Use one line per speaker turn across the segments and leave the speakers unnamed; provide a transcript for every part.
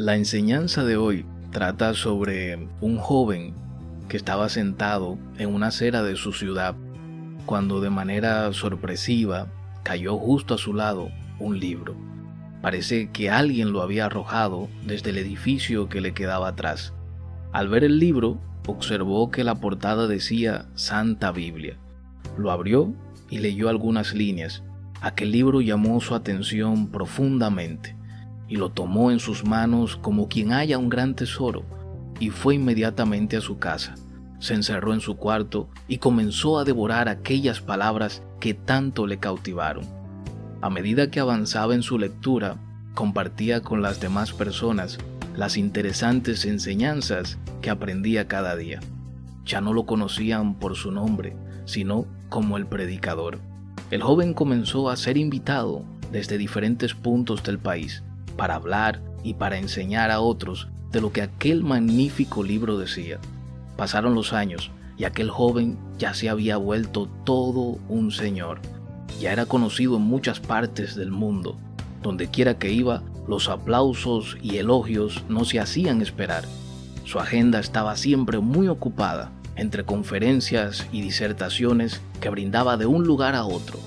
La enseñanza de hoy trata sobre un joven que estaba sentado en una acera de su ciudad cuando de manera sorpresiva cayó justo a su lado un libro. Parece que alguien lo había arrojado desde el edificio que le quedaba atrás. Al ver el libro, observó que la portada decía Santa Biblia. Lo abrió y leyó algunas líneas. Aquel libro llamó su atención profundamente y lo tomó en sus manos como quien halla un gran tesoro, y fue inmediatamente a su casa. Se encerró en su cuarto y comenzó a devorar aquellas palabras que tanto le cautivaron. A medida que avanzaba en su lectura, compartía con las demás personas las interesantes enseñanzas que aprendía cada día. Ya no lo conocían por su nombre, sino como el predicador. El joven comenzó a ser invitado desde diferentes puntos del país para hablar y para enseñar a otros de lo que aquel magnífico libro decía. Pasaron los años y aquel joven ya se había vuelto todo un señor. Ya era conocido en muchas partes del mundo. Donde quiera que iba, los aplausos y elogios no se hacían esperar. Su agenda estaba siempre muy ocupada, entre conferencias y disertaciones que brindaba de un lugar a otro.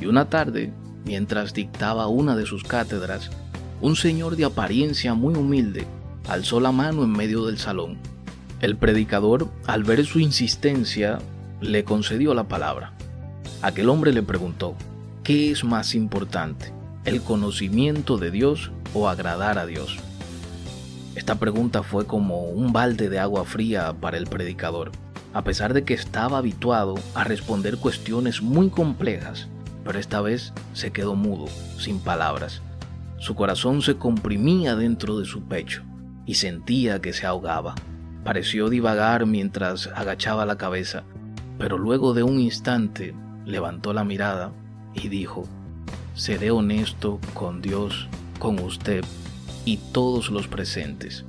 Y una tarde, mientras dictaba una de sus cátedras, un señor de apariencia muy humilde alzó la mano en medio del salón. El predicador, al ver su insistencia, le concedió la palabra. Aquel hombre le preguntó, ¿qué es más importante, el conocimiento de Dios o agradar a Dios? Esta pregunta fue como un balde de agua fría para el predicador, a pesar de que estaba habituado a responder cuestiones muy complejas, pero esta vez se quedó mudo, sin palabras. Su corazón se comprimía dentro de su pecho y sentía que se ahogaba. Pareció divagar mientras agachaba la cabeza, pero luego de un instante levantó la mirada y dijo, seré honesto con Dios, con usted y todos los presentes.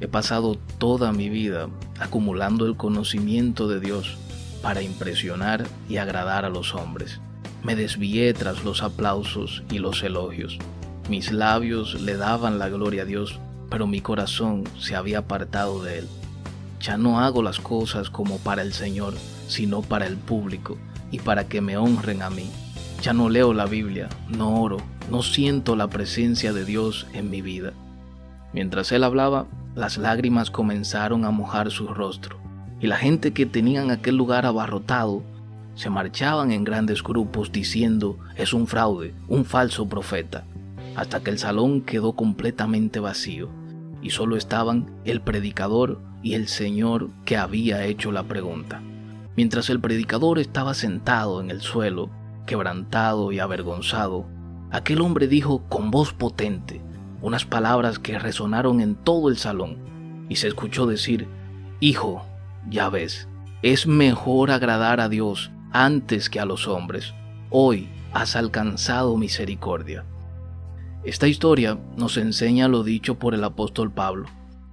He pasado toda mi vida acumulando el conocimiento de Dios para impresionar y agradar a los hombres. Me desvié tras los aplausos y los elogios. Mis labios le daban la gloria a Dios, pero mi corazón se había apartado de él. Ya no hago las cosas como para el Señor, sino para el público y para que me honren a mí. Ya no leo la Biblia, no oro, no siento la presencia de Dios en mi vida. Mientras él hablaba, las lágrimas comenzaron a mojar su rostro, y la gente que tenían aquel lugar abarrotado se marchaban en grandes grupos diciendo es un fraude, un falso profeta hasta que el salón quedó completamente vacío y solo estaban el predicador y el Señor que había hecho la pregunta. Mientras el predicador estaba sentado en el suelo, quebrantado y avergonzado, aquel hombre dijo con voz potente unas palabras que resonaron en todo el salón y se escuchó decir, Hijo, ya ves, es mejor agradar a Dios antes que a los hombres. Hoy has alcanzado misericordia. Esta historia nos enseña lo dicho por el apóstol Pablo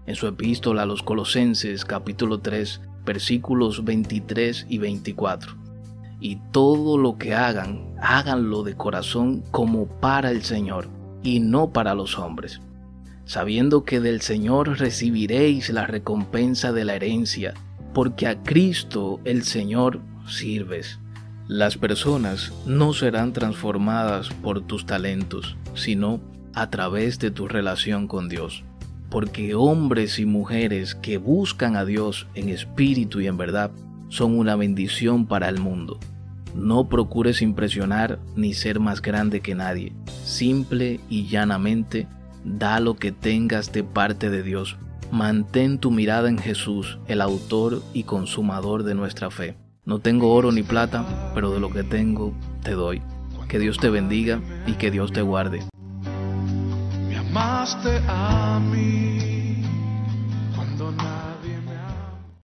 en su epístola a los Colosenses capítulo 3 versículos 23 y 24. Y todo lo que hagan, háganlo de corazón como para el Señor y no para los hombres, sabiendo que del Señor recibiréis la recompensa de la herencia, porque a Cristo el Señor sirves. Las personas no serán transformadas por tus talentos, sino a través de tu relación con Dios. Porque hombres y mujeres que buscan a Dios en espíritu y en verdad son una bendición para el mundo. No procures impresionar ni ser más grande que nadie. Simple y llanamente, da lo que tengas de parte de Dios. Mantén tu mirada en Jesús, el autor y consumador de nuestra fe. No tengo oro ni plata, pero de lo que tengo te doy. Que Dios te bendiga y que Dios te guarde.